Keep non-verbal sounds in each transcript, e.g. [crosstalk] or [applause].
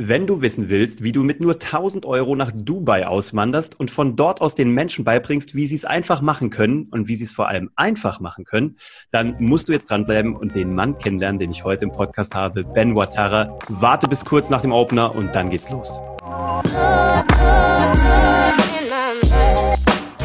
Wenn du wissen willst, wie du mit nur 1000 Euro nach Dubai auswanderst und von dort aus den Menschen beibringst, wie sie es einfach machen können und wie sie es vor allem einfach machen können, dann musst du jetzt dranbleiben und den Mann kennenlernen, den ich heute im Podcast habe, Ben Watara. Warte bis kurz nach dem Opener und dann geht's los.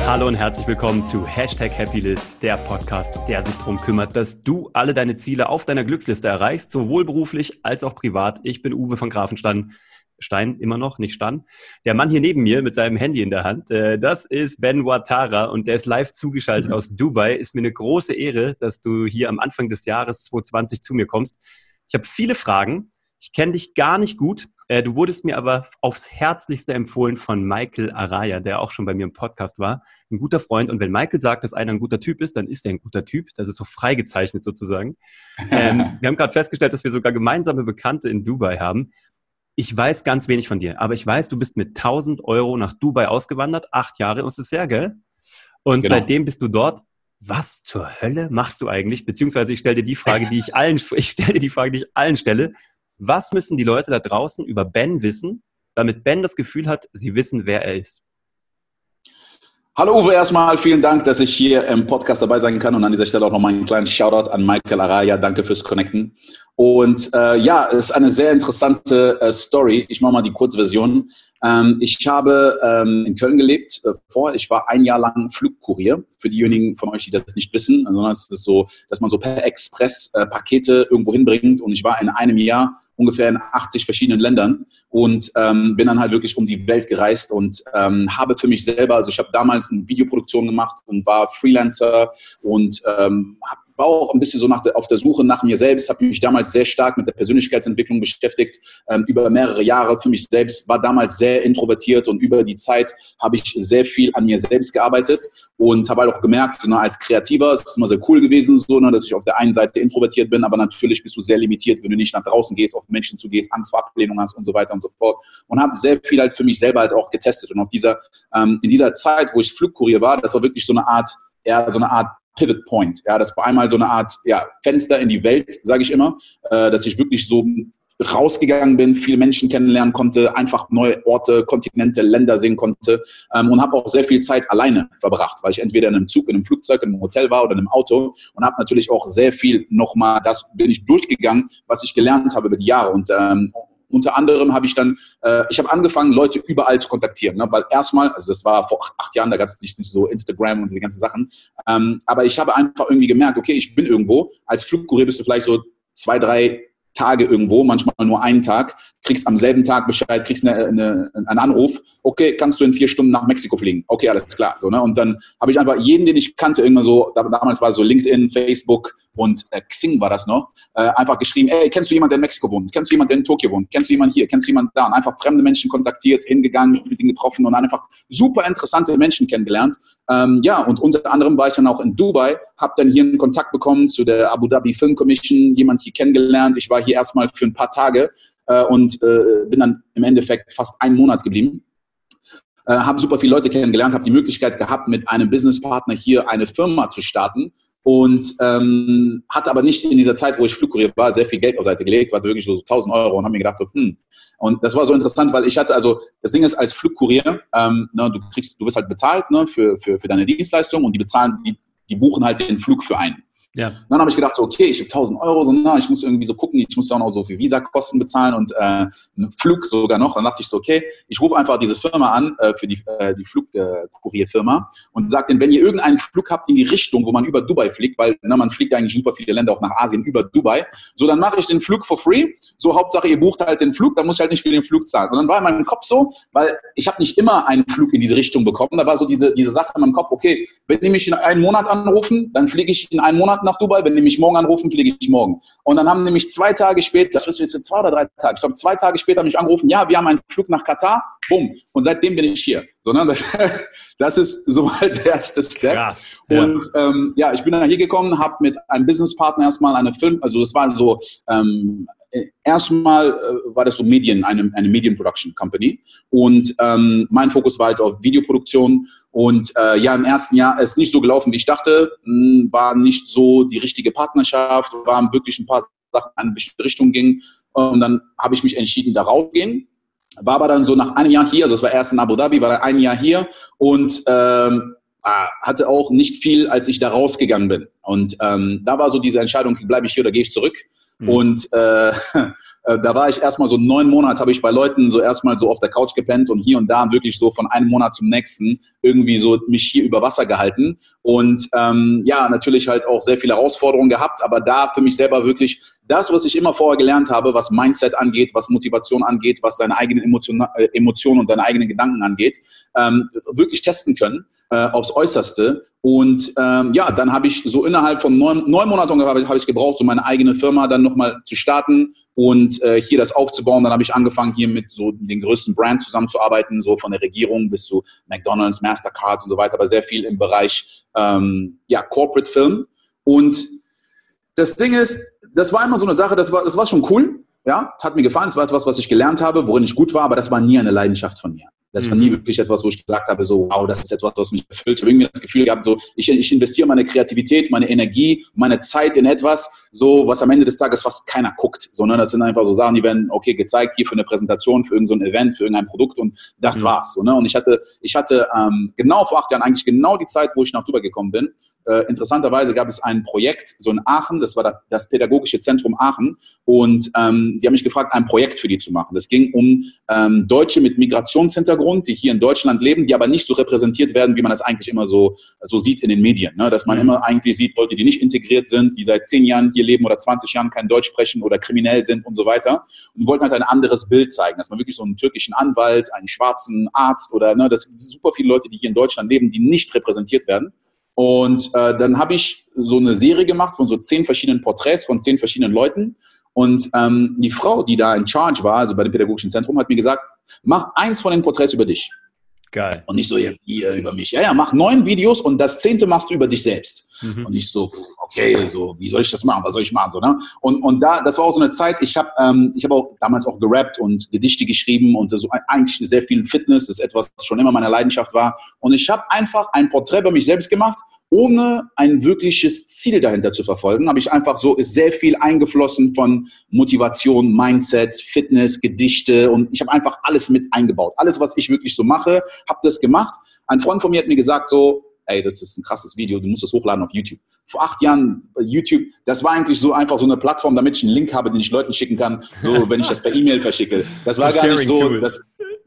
Hallo und herzlich willkommen zu Hashtag Happylist, der Podcast, der sich darum kümmert, dass du alle deine Ziele auf deiner Glücksliste erreichst, sowohl beruflich als auch privat. Ich bin Uwe von Grafenstein. Stein immer noch, nicht Stan. Der Mann hier neben mir mit seinem Handy in der Hand, äh, das ist Ben Watara und der ist live zugeschaltet mhm. aus Dubai. Ist mir eine große Ehre, dass du hier am Anfang des Jahres 2020 zu mir kommst. Ich habe viele Fragen. Ich kenne dich gar nicht gut, äh, du wurdest mir aber aufs Herzlichste empfohlen von Michael Araya, der auch schon bei mir im Podcast war. Ein guter Freund. Und wenn Michael sagt, dass einer ein guter Typ ist, dann ist er ein guter Typ. Das ist so freigezeichnet sozusagen. ähm, [laughs] wir haben gerade festgestellt, dass wir sogar gemeinsame Bekannte in Dubai haben. Ich weiß ganz wenig von dir, aber ich weiß, du bist mit 1000 Euro nach Dubai ausgewandert. Acht Jahre, ist es sehr, gell? Und genau. seitdem bist du dort was zur Hölle machst du eigentlich? Beziehungsweise ich stelle dir die Frage, die ich allen, ich stelle dir die Frage, die ich allen stelle was müssen die Leute da draußen über Ben wissen, damit Ben das Gefühl hat, sie wissen, wer er ist? Hallo Uwe, erstmal vielen Dank, dass ich hier im Podcast dabei sein kann und an dieser Stelle auch nochmal einen kleinen Shoutout an Michael Araya. Danke fürs Connecten. Und äh, ja, es ist eine sehr interessante äh, Story. Ich mache mal die Kurzversion. Ähm, ich habe ähm, in Köln gelebt äh, vor. Ich war ein Jahr lang Flugkurier. Für diejenigen von euch, die das nicht wissen, sondern es ist so, dass man so per Express äh, Pakete irgendwo hinbringt. Und ich war in einem Jahr ungefähr in 80 verschiedenen Ländern und ähm, bin dann halt wirklich um die Welt gereist und ähm, habe für mich selber, also ich habe damals eine Videoproduktion gemacht und war Freelancer und ähm, habe war auch ein bisschen so nach der, auf der Suche nach mir selbst, habe mich damals sehr stark mit der Persönlichkeitsentwicklung beschäftigt, ähm, über mehrere Jahre für mich selbst, war damals sehr introvertiert und über die Zeit habe ich sehr viel an mir selbst gearbeitet und habe halt auch gemerkt, so, ne, als Kreativer, es ist immer sehr cool gewesen, so, ne, dass ich auf der einen Seite introvertiert bin, aber natürlich bist du sehr limitiert, wenn du nicht nach draußen gehst, auf Menschen zugehst, Angst vor Ablehnung hast und so weiter und so fort und habe sehr viel halt für mich selber halt auch getestet und auf dieser, ähm, in dieser Zeit, wo ich Flugkurier war, das war wirklich so eine Art, ja, so eine Art Pivot Point. Ja, das war einmal so eine Art ja, Fenster in die Welt, sage ich immer, äh, dass ich wirklich so rausgegangen bin, viele Menschen kennenlernen konnte, einfach neue Orte, Kontinente, Länder sehen konnte ähm, und habe auch sehr viel Zeit alleine verbracht, weil ich entweder in einem Zug, in einem Flugzeug, in einem Hotel war oder in einem Auto und habe natürlich auch sehr viel nochmal, das bin ich durchgegangen, was ich gelernt habe über die Jahre und ähm, unter anderem habe ich dann, äh, ich habe angefangen, Leute überall zu kontaktieren, ne? weil erstmal, also das war vor acht, acht Jahren, da gab es nicht, so Instagram und diese ganzen Sachen, ähm, aber ich habe einfach irgendwie gemerkt, okay, ich bin irgendwo, als Flugkurier bist du vielleicht so zwei, drei Tage irgendwo, manchmal nur einen Tag, kriegst am selben Tag Bescheid, kriegst eine, eine, einen Anruf, okay, kannst du in vier Stunden nach Mexiko fliegen? Okay, alles klar. So, ne? Und dann habe ich einfach jeden, den ich kannte, irgendwann so, damals war es so LinkedIn, Facebook und äh, Xing war das noch, äh, einfach geschrieben, ey, kennst du jemanden, der in Mexiko wohnt? Kennst du jemanden, der in Tokio wohnt? Kennst du jemanden hier? Kennst du jemanden da? Und einfach fremde Menschen kontaktiert, hingegangen, mit ihnen getroffen und einfach super interessante Menschen kennengelernt. Ähm, ja, und unter anderem war ich dann auch in Dubai, habe dann hier einen Kontakt bekommen zu der Abu Dhabi Film Commission, jemand hier kennengelernt. Ich war hier erstmal für ein paar Tage äh, und äh, bin dann im Endeffekt fast einen Monat geblieben. Äh, habe super viele Leute kennengelernt, habe die Möglichkeit gehabt, mit einem Businesspartner hier eine Firma zu starten und ähm, hatte aber nicht in dieser Zeit, wo ich Flugkurier war, sehr viel Geld auf Seite gelegt, war wirklich so 1000 Euro und habe mir gedacht so, hm. Und das war so interessant, weil ich hatte also, das Ding ist als Flugkurier, ähm, ne, du kriegst, du wirst halt bezahlt ne, für, für, für deine Dienstleistung und die bezahlen, die, die buchen halt den Flug für einen. Ja. Dann habe ich gedacht, okay, ich habe 1000 Euro, so, na, ich muss irgendwie so gucken, ich muss ja auch noch so viel Visakosten bezahlen und äh, einen Flug sogar noch. Dann dachte ich so, okay, ich rufe einfach diese Firma an, äh, für die, äh, die Flugkurierfirma und sage denen, wenn ihr irgendeinen Flug habt in die Richtung, wo man über Dubai fliegt, weil na, man fliegt eigentlich super viele Länder auch nach Asien über Dubai, so dann mache ich den Flug for free. So Hauptsache, ihr bucht halt den Flug, dann muss ich halt nicht für den Flug zahlen. Und dann war in meinem Kopf so, weil ich habe nicht immer einen Flug in diese Richtung bekommen, da war so diese, diese Sache in meinem Kopf, okay, wenn die mich in einem Monat anrufen, dann fliege ich in einem Monat nach Dubai. Wenn die mich morgen anrufen, fliege ich morgen. Und dann haben nämlich zwei Tage später, das ist jetzt zwei oder drei Tage, ich glaube zwei Tage später mich angerufen, ja, wir haben einen Flug nach Katar, bumm. Und seitdem bin ich hier. So, ne? das, [laughs] das ist soweit der erste Step. Krass, ja. Und ähm, ja, ich bin dann hier gekommen, habe mit einem Businesspartner erstmal eine Film, also das war so ähm, erstmal äh, war das so Medien, eine, eine Medienproduction Company. Und ähm, mein Fokus war halt auf Videoproduktion. Und äh, ja, im ersten Jahr ist nicht so gelaufen, wie ich dachte. Hm, war nicht so die richtige Partnerschaft, waren wirklich ein paar Sachen eine bestimmte Richtung gingen. Und dann habe ich mich entschieden, da rauszugehen. War aber dann so nach einem Jahr hier, also es war erst in Abu Dhabi, war dann ein Jahr hier und ähm, ah, hatte auch nicht viel, als ich da rausgegangen bin. Und ähm, da war so diese Entscheidung, bleibe ich hier oder gehe ich zurück? Mhm. Und äh, [laughs] äh, da war ich erstmal so neun Monate, habe ich bei Leuten so erstmal so auf der Couch gepennt und hier und da wirklich so von einem Monat zum nächsten irgendwie so mich hier über Wasser gehalten. Und ähm, ja, natürlich halt auch sehr viele Herausforderungen gehabt, aber da für mich selber wirklich das, was ich immer vorher gelernt habe, was Mindset angeht, was Motivation angeht, was seine eigenen Emotionen, äh, Emotionen und seine eigenen Gedanken angeht, ähm, wirklich testen können äh, aufs Äußerste. Und ähm, ja, dann habe ich so innerhalb von neun, neun Monaten habe ich, gebraucht, so meine eigene Firma dann nochmal zu starten und äh, hier das aufzubauen. Dann habe ich angefangen, hier mit so den größten Brands zusammenzuarbeiten, so von der Regierung bis zu McDonalds, Mastercards und so weiter, aber sehr viel im Bereich ähm, ja, Corporate Film. Und das Ding ist, das war immer so eine Sache, das war, das war schon cool, ja, hat mir gefallen, es war etwas, was ich gelernt habe, worin ich gut war, aber das war nie eine Leidenschaft von mir. Das war nie mhm. wirklich etwas, wo ich gesagt habe, so, wow, das ist etwas, was mich erfüllt. Ich habe irgendwie das Gefühl gehabt, so, ich, ich investiere meine Kreativität, meine Energie, meine Zeit in etwas, so, was am Ende des Tages fast keiner guckt, sondern das sind einfach so Sachen, die werden, okay, gezeigt hier für eine Präsentation, für irgendein so Event, für irgendein Produkt und das mhm. war's, so, ne? Und ich hatte, ich hatte ähm, genau vor acht Jahren eigentlich genau die Zeit, wo ich nach Dubai gekommen bin. Äh, interessanterweise gab es ein Projekt, so in Aachen, das war das Pädagogische Zentrum Aachen und ähm, die haben mich gefragt, ein Projekt für die zu machen. Das ging um ähm, Deutsche mit Migrationshintergrund Hintergrund, die hier in Deutschland leben, die aber nicht so repräsentiert werden, wie man das eigentlich immer so, so sieht in den Medien. Ne? Dass man mhm. immer eigentlich sieht, Leute, die nicht integriert sind, die seit zehn Jahren hier leben oder 20 Jahren kein Deutsch sprechen oder kriminell sind und so weiter. Und die wollten halt ein anderes Bild zeigen, dass man wirklich so einen türkischen Anwalt, einen schwarzen Arzt oder ne, das sind super viele Leute, die hier in Deutschland leben, die nicht repräsentiert werden. Und äh, dann habe ich so eine Serie gemacht von so zehn verschiedenen Porträts von zehn verschiedenen Leuten. Und ähm, die Frau, die da in Charge war, also bei dem pädagogischen Zentrum, hat mir gesagt, mach eins von den Porträts über dich. Geil. Und nicht so hier, hier über mich. Ja, ja, mach neun Videos und das zehnte machst du über dich selbst. Mhm. Und ich so, okay, so, wie soll ich das machen? Was soll ich machen? So, ne? Und, und da, das war auch so eine Zeit, ich habe ähm, ich hab auch damals auch gerappt und Gedichte geschrieben und so eigentlich sehr viel Fitness, das ist etwas, was schon immer meine Leidenschaft war. Und ich habe einfach ein Porträt über mich selbst gemacht ohne ein wirkliches Ziel dahinter zu verfolgen, habe ich einfach so, ist sehr viel eingeflossen von Motivation, Mindset, Fitness, Gedichte und ich habe einfach alles mit eingebaut. Alles, was ich wirklich so mache, habe das gemacht. Ein Freund von mir hat mir gesagt so, ey, das ist ein krasses Video, du musst das hochladen auf YouTube. Vor acht Jahren YouTube, das war eigentlich so einfach so eine Plattform, damit ich einen Link habe, den ich Leuten schicken kann, so wenn ich das per E-Mail verschicke. Das war gar nicht so. Das,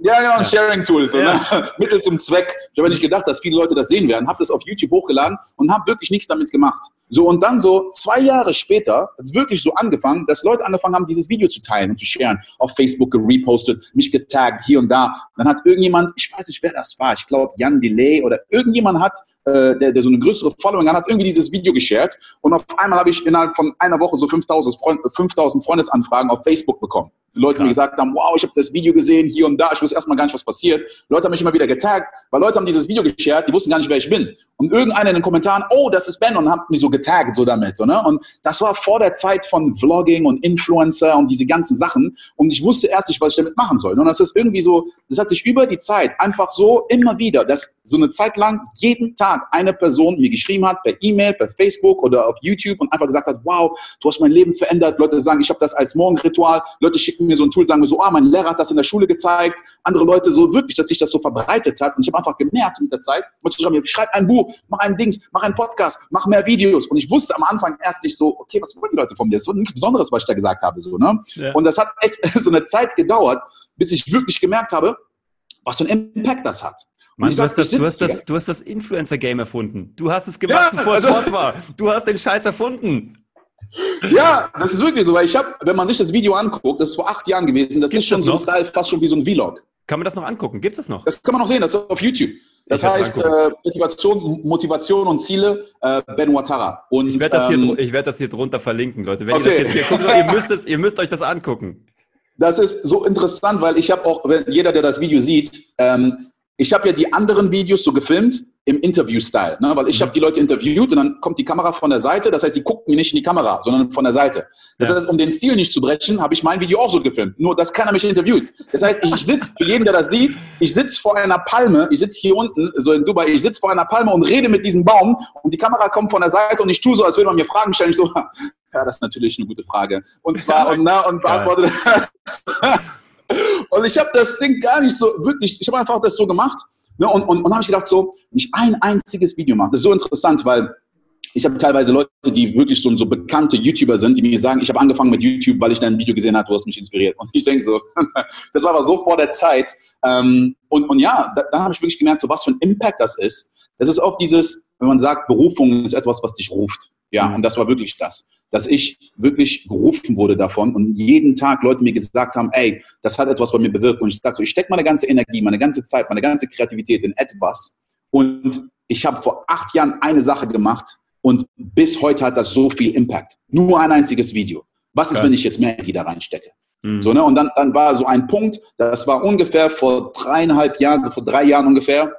ja, genau, ein ja. Sharing-Tool. So, ja. ne? [laughs] Mittel zum Zweck. Ich habe nicht gedacht, dass viele Leute das sehen werden. Habe das auf YouTube hochgeladen und habe wirklich nichts damit gemacht. So, und dann so zwei Jahre später hat es wirklich so angefangen, dass Leute angefangen haben, dieses Video zu teilen und zu sharen. Auf Facebook gerepostet, mich getaggt, hier und da. Dann hat irgendjemand, ich weiß nicht, wer das war, ich glaube Jan Delay oder irgendjemand hat, äh, der, der so eine größere Following hat, hat irgendwie dieses Video geshared. Und auf einmal habe ich innerhalb von einer Woche so 5000, Freund, 5000 Freundesanfragen auf Facebook bekommen. Leute Krass. mir gesagt haben, wow, ich habe das Video gesehen, hier und da, ich wusste erstmal gar nicht, was passiert. Leute haben mich immer wieder getaggt, weil Leute haben dieses Video geshared, die wussten gar nicht, wer ich bin. Und irgendeiner in den Kommentaren, oh, das ist Ben und hat mich so getaggt so damit. So, ne? Und das war vor der Zeit von Vlogging und Influencer und diese ganzen Sachen. Und ich wusste erst nicht, was ich damit machen soll. Und das ist irgendwie so, das hat sich über die Zeit einfach so immer wieder, dass so eine Zeit lang jeden Tag eine Person mir geschrieben hat, per E-Mail, per Facebook oder auf YouTube und einfach gesagt hat, wow, du hast mein Leben verändert. Leute sagen, ich habe das als Morgenritual. Leute schicken mir so ein Tool, sagen mir so, ah, mein Lehrer hat das in der Schule gezeigt. Andere Leute so wirklich, dass sich das so verbreitet hat. Und ich habe einfach gemerkt mit der Zeit, ich schreibe ein Buch, mach ein Dings, mach einen Podcast, mach mehr Videos. Und ich wusste am Anfang erst nicht so, okay, was wollen die Leute von mir? Das ist nichts Besonderes, was ich da gesagt habe. So, ne? Ja. Und das hat echt [laughs] so eine Zeit gedauert, bis ich wirklich gemerkt habe, was für einen Impact das hat. Mann, du, hast das, du, hast das, du hast das Influencer-Game erfunden. Du hast es gemacht, ja, bevor also, es hot war. Du hast den Scheiß erfunden. Ja, das ist wirklich so, weil ich habe, wenn man sich das Video anguckt, das ist vor acht Jahren gewesen, das Gibt's ist schon das so fast schon wie so ein Vlog. Kann man das noch angucken? Gibt es das noch? Das kann man noch sehen, das ist auf YouTube. Das heißt äh, Motivation, Motivation und Ziele, äh, Ben Watara. Und, ich werde das, ähm, werd das hier drunter verlinken, Leute. Wenn okay. ihr das jetzt hier guckt, ihr müsst, es, ihr müsst euch das angucken. Das ist so interessant, weil ich habe auch, jeder, der das Video sieht, ähm, ich habe ja die anderen Videos so gefilmt im Interview-Style, ne? weil ich mhm. habe die Leute interviewt und dann kommt die Kamera von der Seite, das heißt, sie gucken mir nicht in die Kamera, sondern von der Seite. Das ja. heißt, um den Stil nicht zu brechen, habe ich mein Video auch so gefilmt, nur dass keiner mich interviewt. Das heißt, ich sitze, für jeden, der das sieht, ich sitze vor einer Palme, ich sitze hier unten, so in Dubai, ich sitze vor einer Palme und rede mit diesem Baum und die Kamera kommt von der Seite und ich tue so, als würde man mir Fragen stellen, ich so, [laughs] ja, das ist natürlich eine gute Frage. Und zwar, und, na, und beantwortet [laughs] Und ich habe das Ding gar nicht so, wirklich, ich habe einfach das so gemacht. Ne, und und, und habe ich gedacht, so, nicht ein einziges Video machen. Das ist so interessant, weil ich habe teilweise Leute, die wirklich so, so bekannte YouTuber sind, die mir sagen, ich habe angefangen mit YouTube, weil ich dein Video gesehen habe, du hast mich inspiriert. Und ich denke so, [laughs] das war aber so vor der Zeit. Ähm, und, und ja, da, da habe ich wirklich gemerkt, so was für ein Impact das ist. Das ist oft dieses, wenn man sagt, Berufung ist etwas, was dich ruft. Ja, mhm. und das war wirklich das, dass ich wirklich gerufen wurde davon und jeden Tag Leute mir gesagt haben, ey, das hat etwas bei mir bewirkt. Und ich sage so, ich stecke meine ganze Energie, meine ganze Zeit, meine ganze Kreativität in etwas. Und ich habe vor acht Jahren eine Sache gemacht und bis heute hat das so viel Impact. Nur ein einziges Video. Was ist, ja. wenn ich jetzt mehr Energie da reinstecke? Mhm. So, ne? Und dann, dann war so ein Punkt, das war ungefähr vor dreieinhalb Jahren, so vor drei Jahren ungefähr,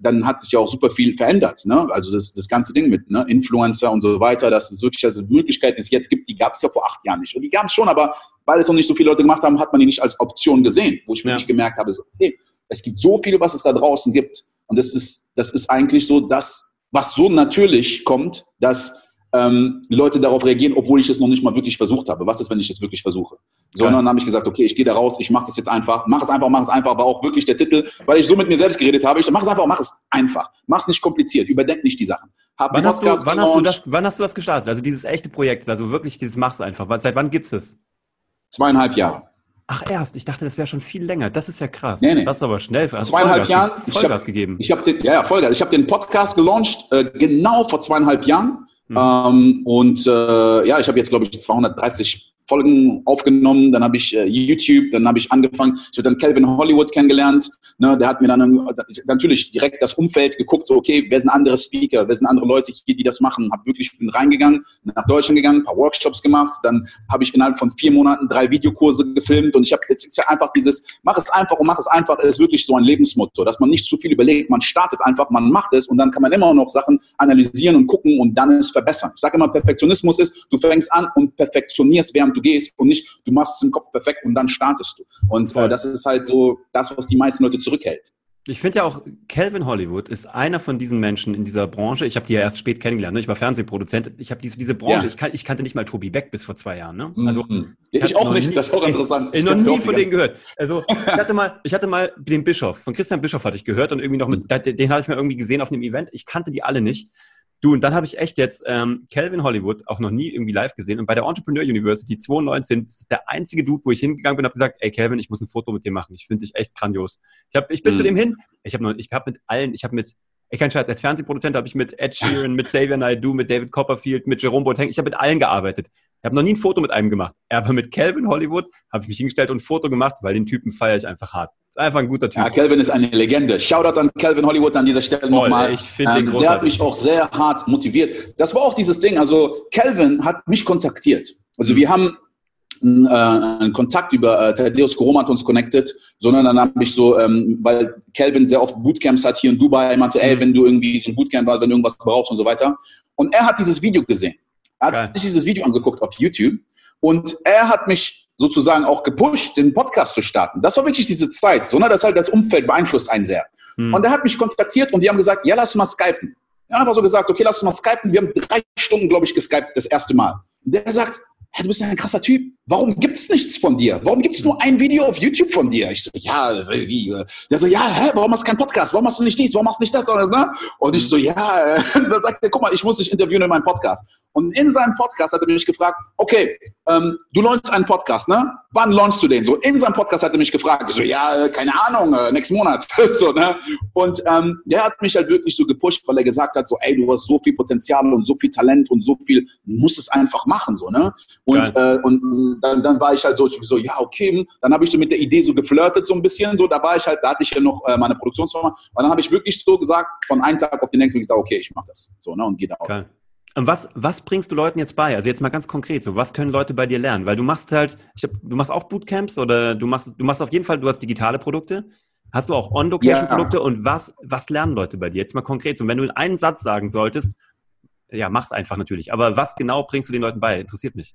dann hat sich ja auch super viel verändert. Ne? Also das, das ganze Ding mit ne? Influencer und so weiter, dass es wirklich also Möglichkeiten, die es jetzt gibt, die gab es ja vor acht Jahren nicht. Und die gab es schon, aber weil es noch nicht so viele Leute gemacht haben, hat man die nicht als Option gesehen, wo ich wirklich ja. gemerkt habe, so, okay, es gibt so viel, was es da draußen gibt. Und das ist, das ist eigentlich so das, was so natürlich kommt, dass ähm, Leute darauf reagieren, obwohl ich es noch nicht mal wirklich versucht habe. Was ist, wenn ich es wirklich versuche? Sondern habe ich gesagt, okay, ich gehe da raus, ich mache das jetzt einfach, mach es einfach, mach es einfach, aber auch wirklich der Titel, weil ich so mit mir selbst geredet habe, ich so, mach es einfach, mach es einfach. Mach es nicht kompliziert, überdenk nicht die Sachen. Hab wann, hast du, wann, hast du das, wann hast du das gestartet? Also dieses echte Projekt, also wirklich dieses Mach's einfach. Seit wann gibt es? Zweieinhalb Jahre. Ach erst, ich dachte, das wäre schon viel länger. Das ist ja krass. Nee, nee. Das ist aber schnell. Also zweieinhalb Jahren. Vollgas ich hab, gegeben. Ich habe den, ja, ja, Vollgas. Ich habe den Podcast gelauncht äh, genau vor zweieinhalb Jahren. Mhm. Ähm, und äh, ja, ich habe jetzt, glaube ich, 230 Folgen aufgenommen, dann habe ich äh, YouTube, dann habe ich angefangen, ich habe dann Calvin Hollywood kennengelernt, ne, der hat mir dann äh, natürlich direkt das Umfeld geguckt, okay, wer sind andere Speaker, wer sind andere Leute hier, die das machen, habe wirklich bin reingegangen, nach Deutschland gegangen, ein paar Workshops gemacht, dann habe ich innerhalb von vier Monaten drei Videokurse gefilmt und ich habe jetzt einfach dieses, mach es einfach und mach es einfach, ist wirklich so ein Lebensmotto, dass man nicht zu viel überlegt, man startet einfach, man macht es und dann kann man immer noch Sachen analysieren und gucken und dann es verbessern. Ich sage immer, Perfektionismus ist, du fängst an und perfektionierst, während du du gehst und nicht, du machst es im Kopf perfekt und dann startest du. Und äh, das ist halt so das, was die meisten Leute zurückhält. Ich finde ja auch, Calvin Hollywood ist einer von diesen Menschen in dieser Branche. Ich habe die ja erst spät kennengelernt. Ne? Ich war Fernsehproduzent. Ich habe diese, diese Branche, ja. ich, kan ich, kannte nicht mal Tobi Beck bis vor zwei Jahren. Ne? Also, mhm. ich, ich auch nicht, nie, das ist auch [laughs] interessant. Ich, ich noch nie von denen gehört. Also ich hatte, mal, ich hatte mal den Bischof, von Christian Bischof hatte ich gehört und irgendwie noch mit, mhm. den, den habe ich mir irgendwie gesehen auf einem Event. Ich kannte die alle nicht. Du, und dann habe ich echt jetzt ähm, Calvin Hollywood auch noch nie irgendwie live gesehen. Und bei der Entrepreneur University 2019 ist der einzige Dude, wo ich hingegangen bin und habe gesagt, ey Calvin, ich muss ein Foto mit dir machen. Ich finde dich echt grandios. Ich, hab, ich bin mhm. zu dem hin. Ich habe hab mit allen, ich habe mit, ich kein Scheiß, als Fernsehproduzent habe ich mit Ed Sheeran, mit Xavier Naidoo, mit David Copperfield, mit Jerome Boateng, ich habe mit allen gearbeitet. Ich habe noch nie ein Foto mit einem gemacht. Aber mit Calvin Hollywood habe ich mich hingestellt und ein Foto gemacht, weil den Typen feiere ich einfach hart. Ist einfach ein guter Typ. Ja, Calvin ist eine Legende. Shoutout an Calvin Hollywood an dieser Stelle nochmal. Ich finde ähm, den großartig. Der hat mich auch sehr hart motiviert. Das war auch dieses Ding. Also Calvin hat mich kontaktiert. Also mhm. wir haben äh, einen Kontakt über äh, Thaddeus Koroma hat uns connected, sondern dann habe ich so, ähm, weil Calvin sehr oft Bootcamps hat hier in Dubai, meinte, ey, mhm. wenn du irgendwie ein Bootcamp hast, wenn du irgendwas brauchst und so weiter. Und er hat dieses Video gesehen. Er hat Geil. sich dieses Video angeguckt auf YouTube und er hat mich sozusagen auch gepusht, den Podcast zu starten. Das war wirklich diese Zeit, so, ne? das halt das Umfeld beeinflusst einen sehr. Hm. Und er hat mich kontaktiert und die haben gesagt, ja, lass mal skypen. Er hat einfach so gesagt, okay, lass uns mal skypen. Wir haben drei Stunden, glaube ich, geskypt das erste Mal. Und der sagt, hey, du bist ja ein krasser Typ. Warum gibt's nichts von dir? Warum gibt's nur ein Video auf YouTube von dir? Ich so, ja, wie? Der so, ja, hä, warum hast du keinen Podcast? Warum hast du nicht dies? Warum hast du nicht das? Und ich so, ja, [laughs] dann sagt er, guck mal, ich muss dich interviewen in meinem Podcast. Und in seinem Podcast hat er mich gefragt, okay, ähm, du launchst einen Podcast, ne? Wann launchst du den? So, in seinem Podcast hat er mich gefragt. Ich so, ja, äh, keine Ahnung, äh, nächsten Monat. [laughs] so, ne? Und ähm, der hat mich halt wirklich so gepusht, weil er gesagt hat, so, ey, du hast so viel Potenzial und so viel Talent und so viel, du musst es einfach machen, so, ne? Und, äh, und dann, dann war ich halt so, ich so, ja, okay. Dann habe ich so mit der Idee so geflirtet, so ein bisschen, so, da war ich halt, da hatte ich ja noch äh, meine Produktionsfirma. Und dann habe ich wirklich so gesagt, von einem Tag auf den nächsten gesagt, okay, ich mache das. So, ne? Und gehe da auch. Geil. Und was, was bringst du Leuten jetzt bei? Also jetzt mal ganz konkret, so was können Leute bei dir lernen? Weil du machst halt, ich hab, du machst auch Bootcamps oder du machst, du machst auf jeden Fall, du hast digitale Produkte. Hast du auch On-Location-Produkte ja. und was, was lernen Leute bei dir? Jetzt mal konkret. Und wenn du einen Satz sagen solltest, ja, mach's einfach natürlich. Aber was genau bringst du den Leuten bei? Interessiert mich.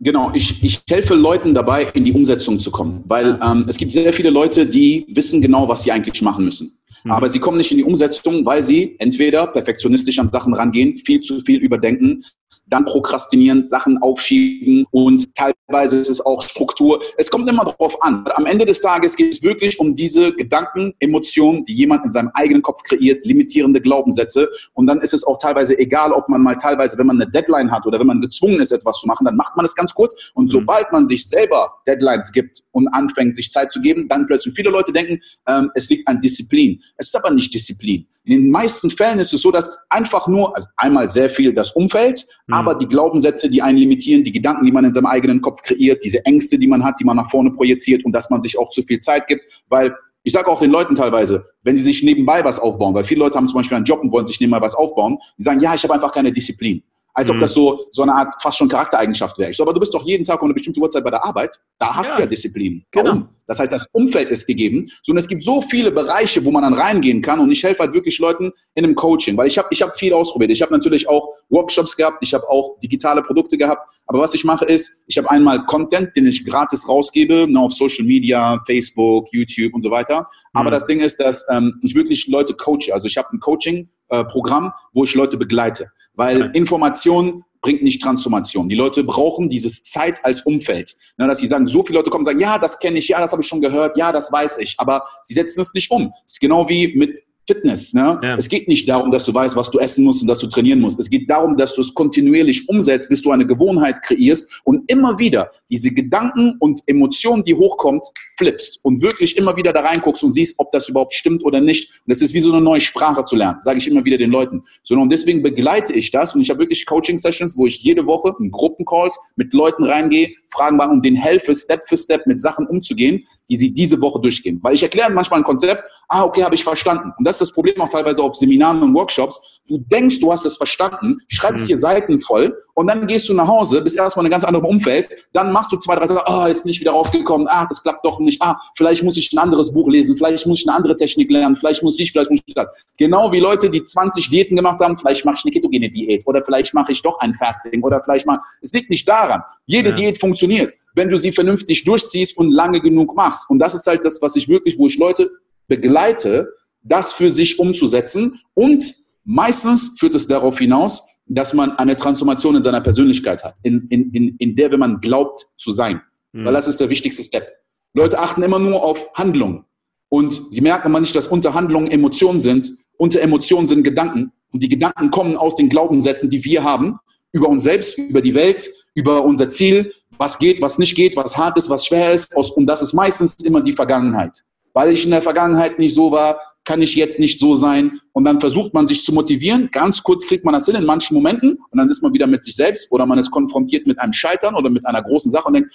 Genau, ich, ich helfe Leuten dabei, in die Umsetzung zu kommen, weil ähm, es gibt sehr viele Leute, die wissen genau, was sie eigentlich machen müssen. Mhm. Aber sie kommen nicht in die Umsetzung, weil sie entweder perfektionistisch an Sachen rangehen, viel zu viel überdenken dann prokrastinieren, Sachen aufschieben und teilweise ist es auch Struktur. Es kommt immer darauf an. Am Ende des Tages geht es wirklich um diese Gedanken, Emotionen, die jemand in seinem eigenen Kopf kreiert, limitierende Glaubenssätze. Und dann ist es auch teilweise egal, ob man mal teilweise, wenn man eine Deadline hat oder wenn man gezwungen ist, etwas zu machen, dann macht man es ganz kurz. Und mhm. sobald man sich selber Deadlines gibt und anfängt, sich Zeit zu geben, dann plötzlich viele Leute denken, ähm, es liegt an Disziplin. Es ist aber nicht Disziplin. In den meisten Fällen ist es so, dass einfach nur, also einmal sehr viel das Umfeld, mhm. aber die Glaubenssätze, die einen limitieren, die Gedanken, die man in seinem eigenen Kopf kreiert, diese Ängste, die man hat, die man nach vorne projiziert und dass man sich auch zu viel Zeit gibt, weil ich sage auch den Leuten teilweise, wenn sie sich nebenbei was aufbauen, weil viele Leute haben zum Beispiel einen Job und wollen sich nebenbei was aufbauen, die sagen, ja, ich habe einfach keine Disziplin. Als ob mhm. das so, so eine Art fast schon Charaktereigenschaft wäre. Ich so, aber du bist doch jeden Tag um eine bestimmte Uhrzeit bei der Arbeit. Da hast ja. du ja Disziplin. Warum? Genau. Das heißt, das Umfeld ist gegeben. So, und es gibt so viele Bereiche, wo man dann reingehen kann. Und ich helfe halt wirklich Leuten in einem Coaching, weil ich habe ich hab viel ausprobiert. Ich habe natürlich auch Workshops gehabt, ich habe auch digitale Produkte gehabt. Aber was ich mache ist, ich habe einmal Content, den ich gratis rausgebe, ne, auf Social Media, Facebook, YouTube und so weiter. Aber mhm. das Ding ist, dass ähm, ich wirklich Leute coache. Also ich habe ein Coaching-Programm, äh, wo ich Leute begleite. Weil Information bringt nicht Transformation. Die Leute brauchen dieses Zeit als Umfeld. Ne, dass sie sagen, so viele Leute kommen und sagen, ja, das kenne ich, ja, das habe ich schon gehört, ja, das weiß ich, aber sie setzen es nicht um. Es ist genau wie mit Fitness. Ne? Ja. Es geht nicht darum, dass du weißt, was du essen musst und dass du trainieren musst. Es geht darum, dass du es kontinuierlich umsetzt, bis du eine Gewohnheit kreierst und immer wieder diese Gedanken und Emotionen, die hochkommt, flippst und wirklich immer wieder da reinguckst und siehst, ob das überhaupt stimmt oder nicht. Und das ist wie so eine neue Sprache zu lernen, sage ich immer wieder den Leuten. So, und deswegen begleite ich das und ich habe wirklich Coaching-Sessions, wo ich jede Woche in Gruppencalls mit Leuten reingehe, Fragen machen und denen helfe, Step für Step mit Sachen umzugehen, die sie diese Woche durchgehen. Weil ich erkläre manchmal ein Konzept, ah, okay, habe ich verstanden. Und das ist das Problem auch teilweise auf Seminaren und Workshops. Du denkst, du hast es verstanden, schreibst mhm. dir Seiten voll und dann gehst du nach Hause, bist erstmal in einem ganz anderen Umfeld, dann machst du zwei, drei Sachen, ah, oh, jetzt bin ich wieder rausgekommen, ah, das klappt doch nicht, ah, vielleicht muss ich ein anderes Buch lesen, vielleicht muss ich eine andere Technik lernen, vielleicht muss ich, vielleicht muss ich das. Genau wie Leute, die 20 Diäten gemacht haben, vielleicht mache ich eine ketogene Diät oder vielleicht mache ich doch ein Fasting oder vielleicht mal, es liegt nicht daran. Jede ja. Diät funktioniert wenn du sie vernünftig durchziehst und lange genug machst. Und das ist halt das, was ich wirklich, wo ich Leute begleite, das für sich umzusetzen. Und meistens führt es darauf hinaus, dass man eine Transformation in seiner Persönlichkeit hat, in, in, in, in der, wenn man glaubt zu sein. Mhm. Weil das ist der wichtigste Step. Leute achten immer nur auf Handlungen. Und sie merken immer nicht, dass unter Handlungen Emotionen sind. Unter Emotionen sind Gedanken. Und die Gedanken kommen aus den Glaubenssätzen, die wir haben, über uns selbst, über die Welt, über unser Ziel, was geht, was nicht geht, was hart ist, was schwer ist. Und das ist meistens immer die Vergangenheit. Weil ich in der Vergangenheit nicht so war, kann ich jetzt nicht so sein. Und dann versucht man sich zu motivieren. Ganz kurz kriegt man das hin in manchen Momenten und dann ist man wieder mit sich selbst oder man ist konfrontiert mit einem Scheitern oder mit einer großen Sache und denkt,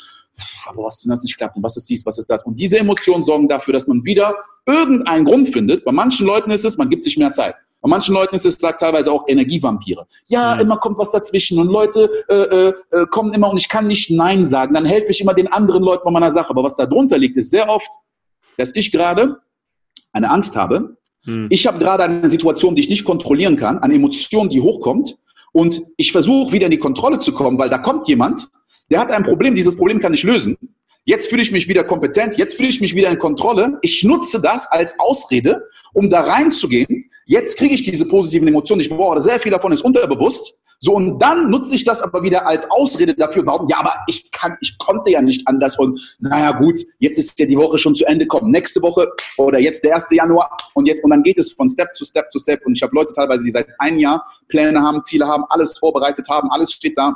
aber was, wenn das nicht klappt und was ist dies, was ist das? Und diese Emotionen sorgen dafür, dass man wieder irgendeinen Grund findet. Bei manchen Leuten ist es, man gibt sich mehr Zeit. Bei manchen Leuten ist es, sagt teilweise auch Energievampire. Ja, immer kommt was dazwischen und Leute äh, äh, äh, kommen immer und ich kann nicht Nein sagen. Dann helfe ich immer den anderen Leuten bei meiner Sache. Aber was da drunter liegt, ist sehr oft, dass ich gerade eine Angst habe. Mhm. Ich habe gerade eine Situation, die ich nicht kontrollieren kann, eine Emotion, die hochkommt. Und ich versuche wieder in die Kontrolle zu kommen, weil da kommt jemand, der hat ein Problem, dieses Problem kann ich lösen. Jetzt fühle ich mich wieder kompetent, jetzt fühle ich mich wieder in Kontrolle. Ich nutze das als Ausrede, um da reinzugehen. Jetzt kriege ich diese positiven Emotionen. Ich brauche sehr viel davon ist unterbewusst. So, und dann nutze ich das aber wieder als Ausrede dafür, warum, ja, aber ich kann, ich konnte ja nicht anders und naja, gut, jetzt ist ja die Woche schon zu Ende, kommt nächste Woche oder jetzt der 1. Januar und jetzt, und dann geht es von Step zu Step zu Step und ich habe Leute teilweise, die seit einem Jahr Pläne haben, Ziele haben, alles vorbereitet haben, alles steht da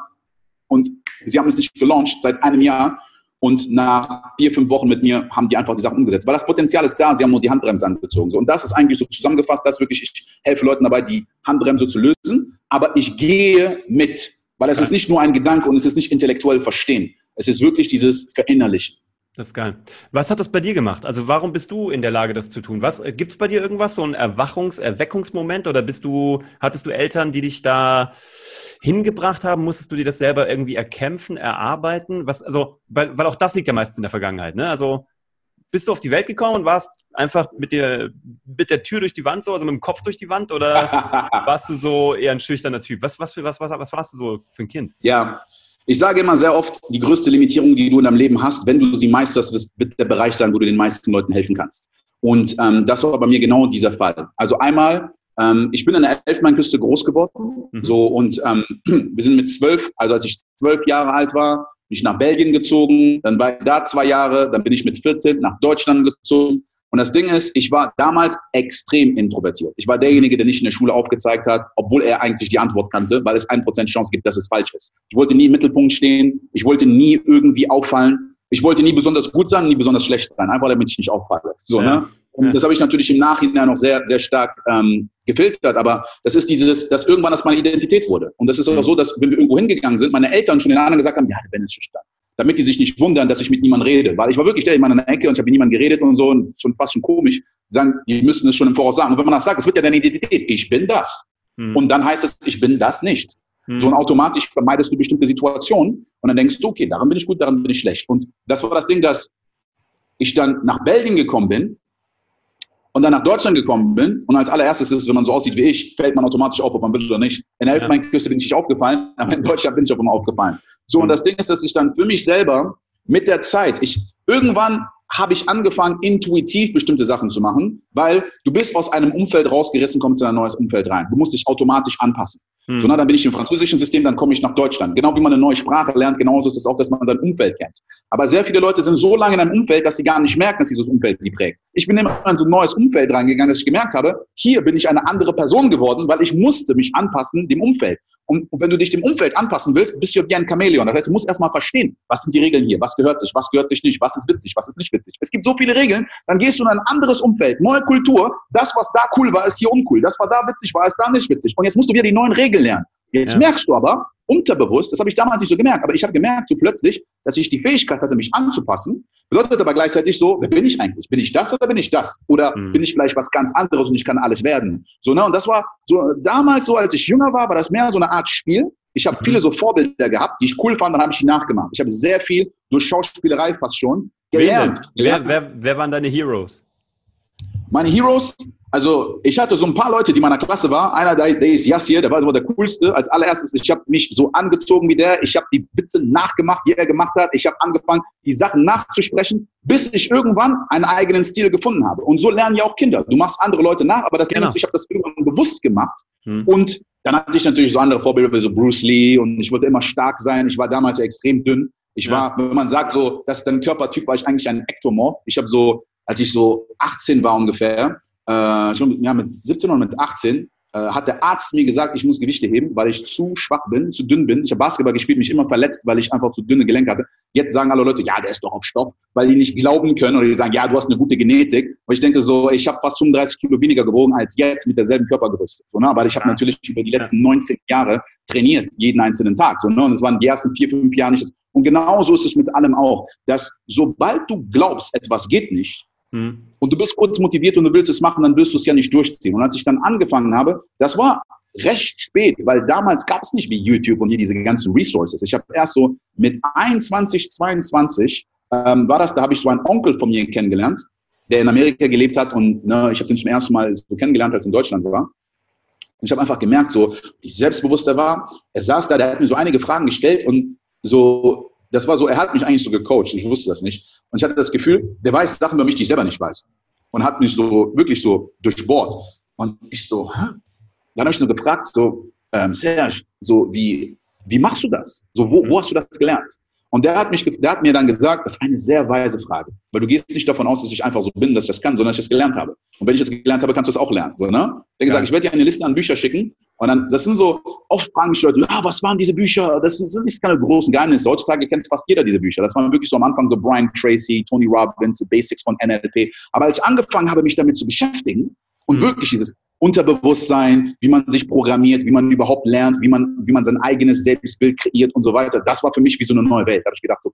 und sie haben es nicht gelauncht seit einem Jahr und nach vier, fünf Wochen mit mir haben die einfach die Sachen umgesetzt. Weil das Potenzial ist da, sie haben nur die Handbremse angezogen. So. Und das ist eigentlich so zusammengefasst, dass wirklich, ich helfe Leuten dabei, die Handbremse zu lösen, aber ich gehe mit. Weil es ist nicht nur ein Gedanke und es ist nicht intellektuell verstehen. Es ist wirklich dieses Verinnerlichen. Das ist geil. Was hat das bei dir gemacht? Also warum bist du in der Lage, das zu tun? Was gibt es bei dir irgendwas, so ein Erwachungs-, Erweckungsmoment oder bist du, hattest du Eltern, die dich da hingebracht haben? Musstest du dir das selber irgendwie erkämpfen, erarbeiten? Was, also, weil, weil auch das liegt ja meistens in der Vergangenheit, ne? Also bist du auf die Welt gekommen und warst einfach mit der, mit der Tür durch die Wand so, also mit dem Kopf durch die Wand oder [laughs] warst du so eher ein schüchterner Typ? Was, was, was, was, was warst du so für ein Kind? Ja, ich sage immer sehr oft, die größte Limitierung, die du in deinem Leben hast, wenn du sie meisterst, wird der Bereich sein, wo du den meisten Leuten helfen kannst. Und ähm, das war bei mir genau dieser Fall. Also einmal, ähm, ich bin an der Elfmeinküste groß geworden, mhm. so und ähm, [clears throat] wir sind mit zwölf, also als ich zwölf Jahre alt war, bin ich nach Belgien gezogen, dann war ich da zwei Jahre, dann bin ich mit 14 nach Deutschland gezogen und das Ding ist, ich war damals extrem introvertiert. Ich war derjenige, der nicht in der Schule aufgezeigt hat, obwohl er eigentlich die Antwort kannte, weil es ein Prozent Chance gibt, dass es falsch ist. Ich wollte nie im Mittelpunkt stehen. Ich wollte nie irgendwie auffallen. Ich wollte nie besonders gut sein, nie besonders schlecht sein, einfach damit ich nicht auffalle. So, ja. ne? Und das habe ich natürlich im Nachhinein noch sehr, sehr stark ähm, gefiltert. Aber das ist dieses, dass irgendwann das meine Identität wurde. Und das ist auch so, dass wenn wir irgendwo hingegangen sind, meine Eltern schon den anderen gesagt haben, ja, der Ben ist schüchtern damit die sich nicht wundern, dass ich mit niemandem rede. Weil ich war wirklich der in meiner Ecke und ich habe mit niemandem geredet und so und schon fast schon komisch. Sagen, die müssen es schon im Voraus sagen. Und wenn man das sagt, es wird ja deine Identität. Ich bin das. Hm. Und dann heißt es, ich bin das nicht. Hm. So und automatisch vermeidest du bestimmte Situationen und dann denkst du, okay, daran bin ich gut, daran bin ich schlecht. Und das war das Ding, dass ich dann nach Belgien gekommen bin und dann nach Deutschland gekommen bin und als allererstes ist, wenn man so aussieht wie ich, fällt man automatisch auf, ob man will oder nicht. In der Elfenbeinküste bin ich nicht aufgefallen, [laughs] aber in Deutschland bin ich auch immer aufgefallen. So, und mhm. das Ding ist, dass ich dann für mich selber mit der Zeit, ich irgendwann habe ich angefangen, intuitiv bestimmte Sachen zu machen, weil du bist aus einem Umfeld rausgerissen, kommst in ein neues Umfeld rein. Du musst dich automatisch anpassen. Hm. So, na, dann bin ich im französischen System, dann komme ich nach Deutschland. Genau wie man eine neue Sprache lernt, genauso ist es auch, dass man sein Umfeld kennt. Aber sehr viele Leute sind so lange in einem Umfeld, dass sie gar nicht merken, dass dieses Umfeld sie prägt. Ich bin immer in so ein neues Umfeld reingegangen, dass ich gemerkt habe, hier bin ich eine andere Person geworden, weil ich musste mich anpassen dem Umfeld. Und, und wenn du dich dem Umfeld anpassen willst, bist du wie ein Chamäleon. Das heißt, du musst erstmal verstehen, was sind die Regeln hier, was gehört sich, was gehört sich nicht, was ist witzig, was ist nicht witzig. Es gibt so viele Regeln, dann gehst du in ein anderes Umfeld, neue Kultur. Das, was da cool war, ist hier uncool. Das, was da witzig war, ist da nicht witzig. Und jetzt musst du wieder die neuen Regeln lernen. Jetzt ja. merkst du aber, unterbewusst, das habe ich damals nicht so gemerkt, aber ich habe gemerkt so plötzlich, dass ich die Fähigkeit hatte, mich anzupassen. Bedeutet aber gleichzeitig so, wer bin ich eigentlich? Bin ich das oder bin ich das? Oder mhm. bin ich vielleicht was ganz anderes und ich kann alles werden? So, ne? Und das war so, damals so, als ich jünger war, war das mehr so eine Art Spiel. Ich habe mhm. viele so Vorbilder gehabt, die ich cool fand, dann habe ich die nachgemacht. Ich habe sehr viel durch Schauspielerei fast schon gelernt. Wer, wer, wer waren deine Heroes? Meine Heroes, also ich hatte so ein paar Leute, die in meiner Klasse waren. Einer, der, der ist Yassir, der war immer der coolste. Als allererstes, ich habe mich so angezogen wie der. Ich habe die Witze nachgemacht, die er gemacht hat. Ich habe angefangen, die Sachen nachzusprechen, bis ich irgendwann einen eigenen Stil gefunden habe. Und so lernen ja auch Kinder. Du machst andere Leute nach, aber das genau. Ist, ich habe das irgendwann bewusst gemacht. Hm. Und dann hatte ich natürlich so andere Vorbilder wie so Bruce Lee und ich wollte immer stark sein. Ich war damals ja extrem dünn. Ich war, wenn man sagt so, das ist dein Körpertyp, war ich eigentlich ein Ektomorph. Ich habe so, als ich so 18 war ungefähr, äh, ich glaube, ja, mit 17 oder mit 18, äh, hat der Arzt mir gesagt, ich muss Gewichte heben, weil ich zu schwach bin, zu dünn bin. Ich habe Basketball gespielt, mich immer verletzt, weil ich einfach zu dünne Gelenke hatte. Jetzt sagen alle Leute, ja, der ist doch auf Stoff, weil die nicht glauben können oder die sagen, ja, du hast eine gute Genetik. Aber ich denke so, ich habe fast 35 Kilo weniger gewogen als jetzt mit derselben Körpergröße. So, ne? Aber ich habe natürlich über die letzten 19 Jahre trainiert, jeden einzelnen Tag. So, ne? Und es waren die ersten vier, fünf Jahre nicht. Und genauso ist es mit allem auch, dass sobald du glaubst, etwas geht nicht, hm. Und du bist kurz motiviert und du willst es machen, dann wirst du es ja nicht durchziehen. Und als ich dann angefangen habe, das war recht spät, weil damals gab es nicht wie YouTube und hier diese ganzen Resources. Ich habe erst so mit 21, 22 ähm, war das, da habe ich so einen Onkel von mir kennengelernt, der in Amerika gelebt hat und ne, ich habe den zum ersten Mal so kennengelernt, als in Deutschland war. Und ich habe einfach gemerkt, so, ich selbstbewusster war. Er saß da, der hat mir so einige Fragen gestellt und so das war so, er hat mich eigentlich so gecoacht, ich wusste das nicht. Und ich hatte das Gefühl, der weiß Sachen über mich, die ich selber nicht weiß. Und hat mich so wirklich so durchbohrt. Und ich so, Hä? dann habe ich so gefragt, so, ähm, Serge, so wie, wie machst du das? So, wo, wo hast du das gelernt? Und der hat, mich, der hat mir dann gesagt, das ist eine sehr weise Frage. Weil du gehst nicht davon aus, dass ich einfach so bin, dass ich das kann, sondern dass ich das gelernt habe. Und wenn ich das gelernt habe, kannst du es auch lernen. So, ne? Der hat ja. gesagt, ich werde dir eine Liste an Büchern schicken. Und dann, das sind so, oft fragen mich Leute, ja, was waren diese Bücher? Das sind nicht keine großen Geheimnisse. Heutzutage kennt fast jeder diese Bücher. Das waren wirklich so am Anfang so Brian Tracy, Tony Robbins, The Basics von NLP. Aber als ich angefangen habe, mich damit zu beschäftigen und mhm. wirklich dieses Unterbewusstsein, wie man sich programmiert, wie man überhaupt lernt, wie man, wie man sein eigenes Selbstbild kreiert und so weiter. Das war für mich wie so eine neue Welt. Da habe ich gedacht, so,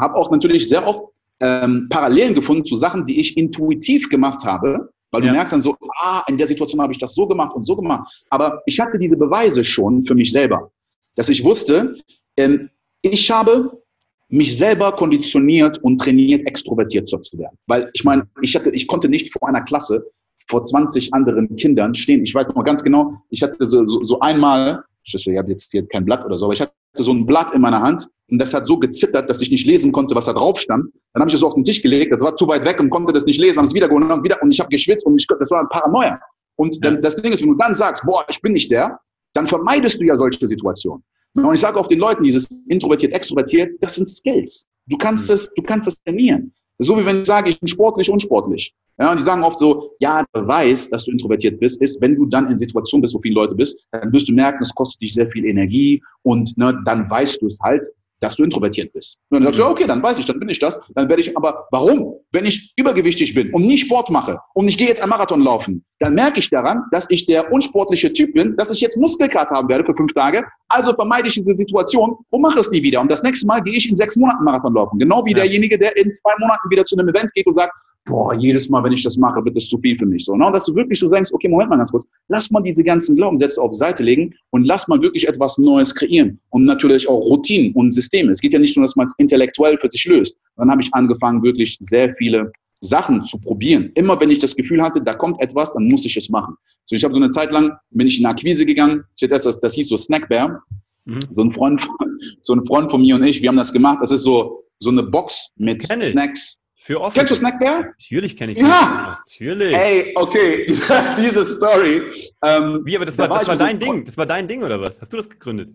habe auch natürlich sehr oft ähm, Parallelen gefunden zu Sachen, die ich intuitiv gemacht habe, weil ja. du merkst dann so, ah, in der Situation habe ich das so gemacht und so gemacht. Aber ich hatte diese Beweise schon für mich selber, dass ich wusste, ähm, ich habe mich selber konditioniert und trainiert, extrovertiert zu werden. Weil ich meine, ich hatte, ich konnte nicht vor einer Klasse vor 20 anderen Kindern stehen. Ich weiß noch ganz genau, ich hatte so, so, so einmal, ich habe jetzt hier kein Blatt oder so, aber ich hatte so ein Blatt in meiner Hand und das hat so gezittert, dass ich nicht lesen konnte, was da drauf stand. Dann habe ich es so auf den Tisch gelegt, das war zu weit weg und konnte das nicht lesen, habe es wieder geholt und wieder und ich habe geschwitzt und ich, das war ein Paranoia. Und dann, das Ding ist, wenn du dann sagst, boah, ich bin nicht der, dann vermeidest du ja solche Situationen. Und ich sage auch den Leuten, dieses introvertiert, extrovertiert, das sind Skills. Du kannst es, du kannst es trainieren. So wie wenn ich sage, ich bin sportlich, unsportlich. Ja, und die sagen oft so, ja, der Beweis, dass du introvertiert bist, ist, wenn du dann in Situationen bist, wo viele Leute bist, dann wirst du merken, es kostet dich sehr viel Energie und ne, dann weißt du es halt dass du introvertiert bist. Und dann sagst du, okay, dann weiß ich, dann bin ich das. Dann werde ich, aber warum? Wenn ich übergewichtig bin und nie Sport mache und ich gehe jetzt einen Marathon laufen, dann merke ich daran, dass ich der unsportliche Typ bin, dass ich jetzt Muskelkater haben werde für fünf Tage. Also vermeide ich diese Situation und mache es nie wieder. Und das nächste Mal gehe ich in sechs Monaten Marathon laufen. Genau wie ja. derjenige, der in zwei Monaten wieder zu einem Event geht und sagt, boah, jedes Mal, wenn ich das mache, wird das zu viel für mich. So, ne? Und dass du wirklich so sagst, okay, Moment mal ganz kurz, lass mal diese ganzen Glaubenssätze auf Seite legen und lass mal wirklich etwas Neues kreieren. Und natürlich auch Routinen und Systeme. Es geht ja nicht nur, dass man es intellektuell für sich löst. Dann habe ich angefangen, wirklich sehr viele Sachen zu probieren. Immer wenn ich das Gefühl hatte, da kommt etwas, dann muss ich es machen. So, ich habe so eine Zeit lang, bin ich in Akquise gegangen, ich hatte erst das, das hieß so Snackbear. Mhm. So ein Freund, [laughs] so ein Freund von mir und ich, wir haben das gemacht. Das ist so, so eine Box mit Snacks. Für Office. Kennst du Snackbear? Natürlich kenne ich Ja, natürlich. Hey, okay, [laughs] diese Story. Ähm, Wie, aber das war, da war, das war dein so Ding. Das war dein Ding oder was? Hast du das gegründet?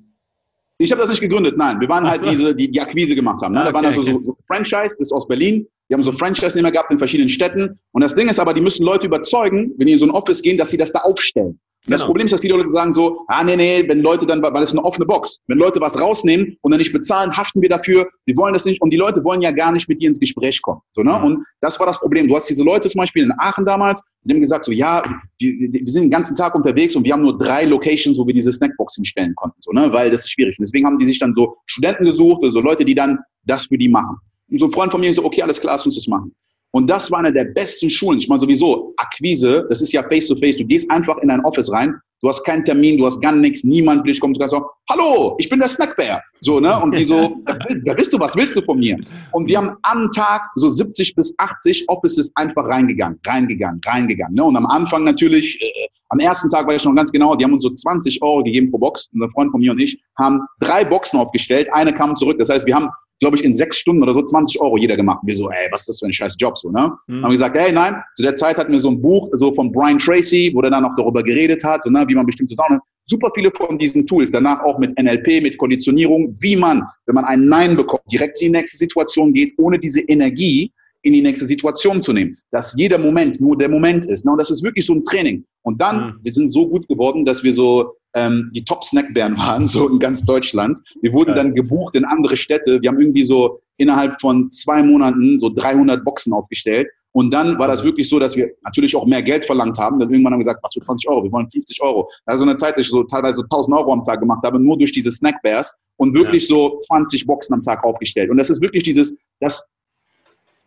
Ich habe das nicht gegründet, nein. Wir waren halt so. diese, die die Akquise gemacht haben. Ne? Ah, da waren also okay. so, so Franchise, das ist aus Berlin. Die haben so Franchise-Nehmer gehabt in verschiedenen Städten. Und das Ding ist aber, die müssen Leute überzeugen, wenn die in so ein Office gehen, dass sie das da aufstellen. Genau. Das Problem ist, dass viele Leute sagen so, ah nee, nee, wenn Leute dann, weil es eine offene Box, wenn Leute was rausnehmen und dann nicht bezahlen, haften wir dafür, wir wollen das nicht und die Leute wollen ja gar nicht mit dir ins Gespräch kommen. So, ne? Mhm. Und das war das Problem. Du hast diese Leute zum Beispiel in Aachen damals, die haben gesagt so, ja, wir, wir sind den ganzen Tag unterwegs und wir haben nur drei Locations, wo wir diese Snackbox hinstellen konnten, so, ne? weil das ist schwierig. Und deswegen haben die sich dann so Studenten gesucht, also Leute, die dann das für die machen. Und so ein Freund von mir so, okay, alles klar, lass uns das machen. Und das war eine der besten Schulen. Ich meine sowieso, Akquise, das ist ja face-to-face. -face. Du gehst einfach in ein Office rein, du hast keinen Termin, du hast gar nichts, niemand will kommt, du kannst sagen, hallo, ich bin der Snackbär. So, ne? Und die so, wer bist du, was willst du von mir? Und wir haben am Tag so 70 bis 80 Offices einfach reingegangen, reingegangen, reingegangen. Ne? Und am Anfang natürlich, äh, am ersten Tag weiß ich noch ganz genau, die haben uns so 20 Euro gegeben pro Box. Unser Freund von mir und ich haben drei Boxen aufgestellt, eine kam zurück. Das heißt, wir haben glaube ich, in sechs Stunden oder so 20 Euro jeder gemacht. wir so, ey, was ist das für ein scheiß Job, so, ne? Mhm. Haben gesagt, ey, nein, zu der Zeit hatten wir so ein Buch, so von Brian Tracy, wo der dann noch darüber geredet hat, so, ne, wie man bestimmte Sachen, super viele von diesen Tools, danach auch mit NLP, mit Konditionierung, wie man, wenn man ein Nein bekommt, direkt in die nächste Situation geht, ohne diese Energie in die nächste Situation zu nehmen. Dass jeder Moment nur der Moment ist. Ne? Und das ist wirklich so ein Training. Und dann, mhm. wir sind so gut geworden, dass wir so ähm, die Top-Snackbären [laughs] waren, so in ganz Deutschland. Wir wurden dann gebucht in andere Städte. Wir haben irgendwie so innerhalb von zwei Monaten so 300 Boxen aufgestellt. Und dann war das wirklich so, dass wir natürlich auch mehr Geld verlangt haben. Dann irgendwann haben wir gesagt, was für 20 Euro? Wir wollen 50 Euro. Also eine Zeit, dass ich so teilweise 1000 Euro am Tag gemacht habe, nur durch diese Snackbears und wirklich ja. so 20 Boxen am Tag aufgestellt. Und das ist wirklich dieses, das,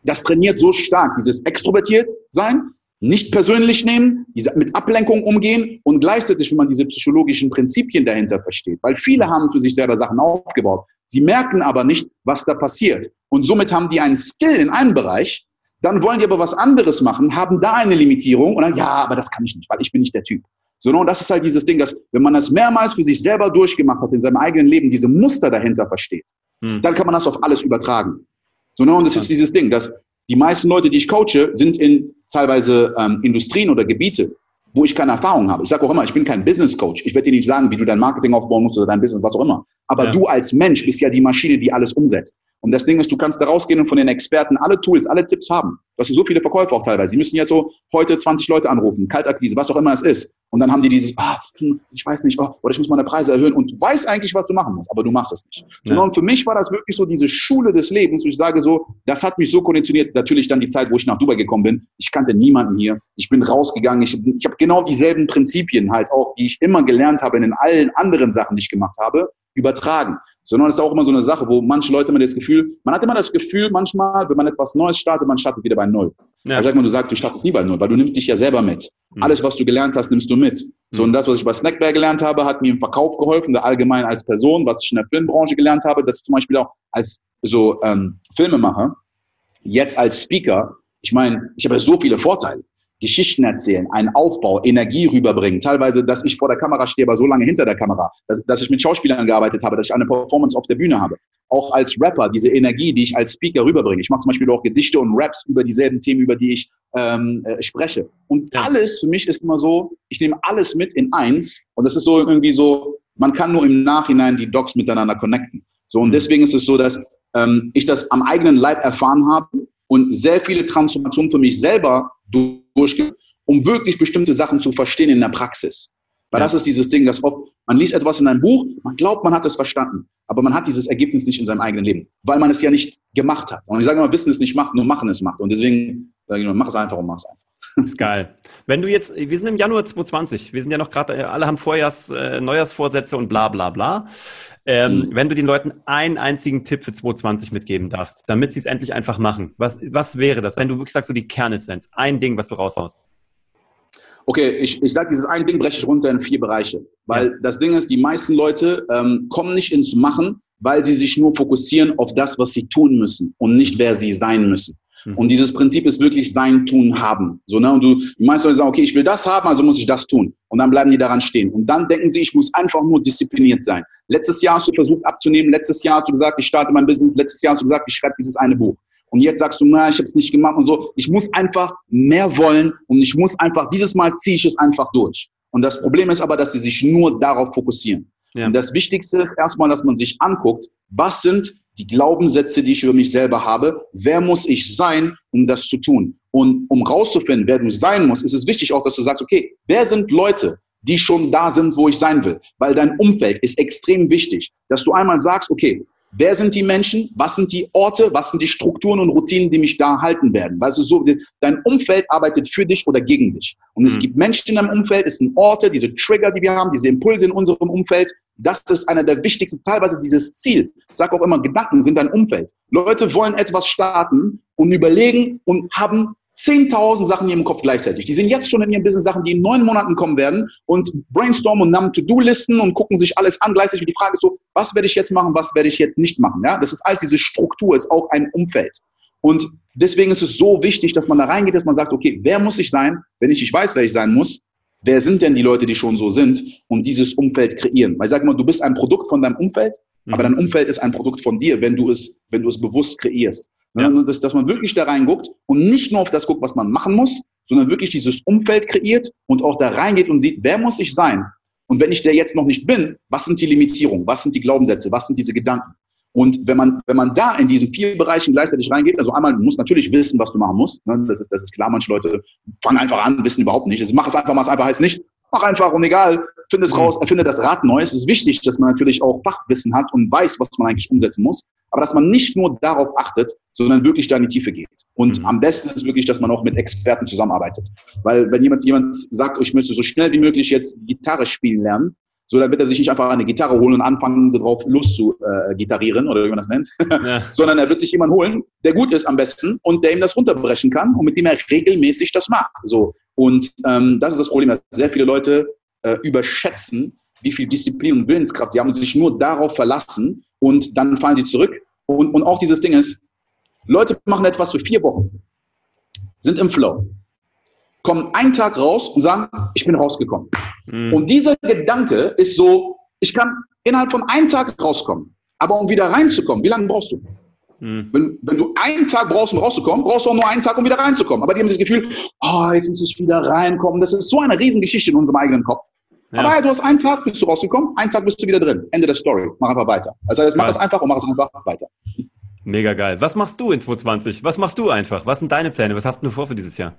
das trainiert so stark, dieses extrovertiert sein, nicht persönlich nehmen, mit Ablenkung umgehen und gleichzeitig, wenn man diese psychologischen Prinzipien dahinter versteht. Weil viele haben für sich selber Sachen aufgebaut. Sie merken aber nicht, was da passiert. Und somit haben die einen Skill in einem Bereich, dann wollen die aber was anderes machen, haben da eine Limitierung und dann, ja, aber das kann ich nicht, weil ich bin nicht der Typ. So, ne, und das ist halt dieses Ding, dass wenn man das mehrmals für sich selber durchgemacht hat in seinem eigenen Leben, diese Muster dahinter versteht, hm. dann kann man das auf alles übertragen. So, ne, und das ist dieses Ding, dass die meisten Leute, die ich coache, sind in teilweise ähm, Industrien oder Gebiete, wo ich keine Erfahrung habe. Ich sage auch immer, ich bin kein Business Coach. Ich werde dir nicht sagen, wie du dein Marketing aufbauen musst oder dein Business, was auch immer. Aber ja. du als Mensch bist ja die Maschine, die alles umsetzt. Und das Ding ist, du kannst da rausgehen und von den Experten alle Tools, alle Tipps haben. Das sind so viele Verkäufer auch teilweise. Die müssen jetzt so heute 20 Leute anrufen, Kaltakquise, was auch immer es ist. Und dann haben die dieses, ah, hm, ich weiß nicht, oh, oder ich muss meine Preise erhöhen und du weißt eigentlich, was du machen musst, aber du machst es nicht. Ja. Und für mich war das wirklich so diese Schule des Lebens, wo ich sage so, das hat mich so konditioniert, natürlich dann die Zeit, wo ich nach Dubai gekommen bin. Ich kannte niemanden hier. Ich bin rausgegangen. Ich, ich habe genau dieselben Prinzipien halt auch, die ich immer gelernt habe in allen anderen Sachen, die ich gemacht habe, übertragen. Sondern es ist auch immer so eine Sache, wo manche Leute immer das Gefühl, man hat immer das Gefühl manchmal, wenn man etwas Neues startet, man startet wieder bei Null. Ja. Aber sag mal, du sagst, du startest nie bei Null, weil du nimmst dich ja selber mit. Mhm. Alles, was du gelernt hast, nimmst du mit. So, und mhm. das, was ich bei Snackbear gelernt habe, hat mir im Verkauf geholfen, allgemein als Person, was ich in der Filmbranche gelernt habe, das ist zum Beispiel auch als so ähm, Filmemacher, jetzt als Speaker, ich meine, ich habe ja so viele Vorteile. Geschichten erzählen, einen Aufbau, Energie rüberbringen. Teilweise, dass ich vor der Kamera stehe, aber so lange hinter der Kamera, dass, dass ich mit Schauspielern gearbeitet habe, dass ich eine Performance auf der Bühne habe. Auch als Rapper, diese Energie, die ich als Speaker rüberbringe. Ich mache zum Beispiel auch Gedichte und Raps über dieselben Themen, über die ich ähm, äh, spreche. Und ja. alles für mich ist immer so, ich nehme alles mit in eins und das ist so irgendwie so, man kann nur im Nachhinein die Docs miteinander connecten. So und mhm. deswegen ist es so, dass ähm, ich das am eigenen Leib erfahren habe und sehr viele Transformationen für mich selber durchgehen, um wirklich bestimmte Sachen zu verstehen in der Praxis. Weil ja. das ist dieses Ding, dass ob man liest etwas in einem Buch, man glaubt, man hat es verstanden, aber man hat dieses Ergebnis nicht in seinem eigenen Leben, weil man es ja nicht gemacht hat. Und ich sage immer, Wissen es nicht macht, nur Machen es macht. Und deswegen sage ich immer, mach es einfach und mach es einfach. Das [laughs] ist geil. Wenn du jetzt, wir sind im Januar 2020, wir sind ja noch gerade, äh, alle haben Vorjahrs, äh, Neujahrsvorsätze und bla bla bla. Ähm, mhm. Wenn du den Leuten einen einzigen Tipp für 2020 mitgeben darfst, damit sie es endlich einfach machen, was, was wäre das, wenn du wirklich sagst, so die Kernessenz, ein Ding, was du raushaust? Okay, ich, ich sage, dieses ein Ding breche ich runter in vier Bereiche. Weil ja. das Ding ist, die meisten Leute ähm, kommen nicht ins Machen, weil sie sich nur fokussieren auf das, was sie tun müssen und nicht, wer sie sein müssen. Mhm. Und dieses Prinzip ist wirklich sein, tun, haben. So, ne? Und du, die meisten Leute sagen, okay, ich will das haben, also muss ich das tun. Und dann bleiben die daran stehen. Und dann denken sie, ich muss einfach nur diszipliniert sein. Letztes Jahr hast du versucht abzunehmen, letztes Jahr hast du gesagt, ich starte mein Business, letztes Jahr hast du gesagt, ich schreibe dieses eine Buch. Und jetzt sagst du, na, ich habe es nicht gemacht und so. Ich muss einfach mehr wollen und ich muss einfach, dieses Mal ziehe ich es einfach durch. Und das Problem ist aber, dass sie sich nur darauf fokussieren. Ja. Und das Wichtigste ist erstmal, dass man sich anguckt, was sind die Glaubenssätze, die ich über mich selber habe, wer muss ich sein, um das zu tun. Und um rauszufinden, wer du sein musst, ist es wichtig auch, dass du sagst, okay, wer sind Leute, die schon da sind, wo ich sein will? Weil dein Umfeld ist extrem wichtig, dass du einmal sagst, okay, Wer sind die Menschen? Was sind die Orte? Was sind die Strukturen und Routinen, die mich da halten werden? Weißt du, so, dein Umfeld arbeitet für dich oder gegen dich. Und mhm. es gibt Menschen in deinem Umfeld, es sind Orte, diese Trigger, die wir haben, diese Impulse in unserem Umfeld. Das ist einer der wichtigsten, teilweise dieses Ziel. Ich sage auch immer, Gedanken sind dein Umfeld. Leute wollen etwas starten und überlegen und haben 10.000 Sachen in ihrem Kopf gleichzeitig. Die sind jetzt schon in ihrem Business Sachen, die in neun Monaten kommen werden und brainstormen und haben To-Do-Listen und gucken sich alles an. Gleichzeitig die Frage ist so, was werde ich jetzt machen, was werde ich jetzt nicht machen? Ja, das ist alles diese Struktur, ist auch ein Umfeld. Und deswegen ist es so wichtig, dass man da reingeht, dass man sagt, okay, wer muss ich sein, wenn ich nicht weiß, wer ich sein muss? Wer sind denn die Leute, die schon so sind und dieses Umfeld kreieren? Weil ich sage mal, du bist ein Produkt von deinem Umfeld, aber mhm. dein Umfeld ist ein Produkt von dir, wenn du es, wenn du es bewusst kreierst. Ja. Dass, dass man wirklich da reinguckt und nicht nur auf das guckt, was man machen muss, sondern wirklich dieses Umfeld kreiert und auch da reingeht und sieht, wer muss ich sein? Und wenn ich der jetzt noch nicht bin, was sind die Limitierungen? Was sind die Glaubenssätze? Was sind diese Gedanken? Und wenn man, wenn man da in diesen vier Bereichen gleichzeitig reingeht, also einmal, du musst natürlich wissen, was du machen musst. Ne? Das, ist, das ist klar, manche Leute fangen einfach an, wissen überhaupt nicht. Also mach es einfach, mach es einfach heißt nicht, mach einfach und egal, finde es mhm. raus, erfinde das Rad neu. Es ist wichtig, dass man natürlich auch Fachwissen hat und weiß, was man eigentlich umsetzen muss aber dass man nicht nur darauf achtet, sondern wirklich da in die Tiefe geht. Und mhm. am besten ist wirklich, dass man auch mit Experten zusammenarbeitet. Weil wenn jemand, jemand sagt, oh, ich möchte so schnell wie möglich jetzt Gitarre spielen lernen, so, dann wird er sich nicht einfach eine Gitarre holen und anfangen, darauf zu äh, oder wie man das nennt, ja. [laughs] sondern er wird sich jemanden holen, der gut ist am besten und der ihm das runterbrechen kann und mit dem er regelmäßig das macht. So. Und ähm, das ist das Problem, dass sehr viele Leute äh, überschätzen, wie viel Disziplin und Willenskraft sie haben und sich nur darauf verlassen und dann fallen sie zurück. Und, und auch dieses Ding ist, Leute machen etwas für vier Wochen, sind im Flow, kommen einen Tag raus und sagen, ich bin rausgekommen. Mhm. Und dieser Gedanke ist so, ich kann innerhalb von einem Tag rauskommen. Aber um wieder reinzukommen, wie lange brauchst du? Mhm. Wenn, wenn, du einen Tag brauchst, um rauszukommen, brauchst du auch nur einen Tag, um wieder reinzukommen. Aber die haben das Gefühl, oh, jetzt muss ich wieder reinkommen. Das ist so eine Riesengeschichte in unserem eigenen Kopf. Ja. Aber ja, du hast einen Tag, bist du rausgekommen, einen Tag bist du wieder drin. Ende der Story. Mach einfach weiter. Also jetzt mach es einfach und mach es einfach weiter. Mega geil. Was machst du in 2020? Was machst du einfach? Was sind deine Pläne? Was hast du vor für dieses Jahr?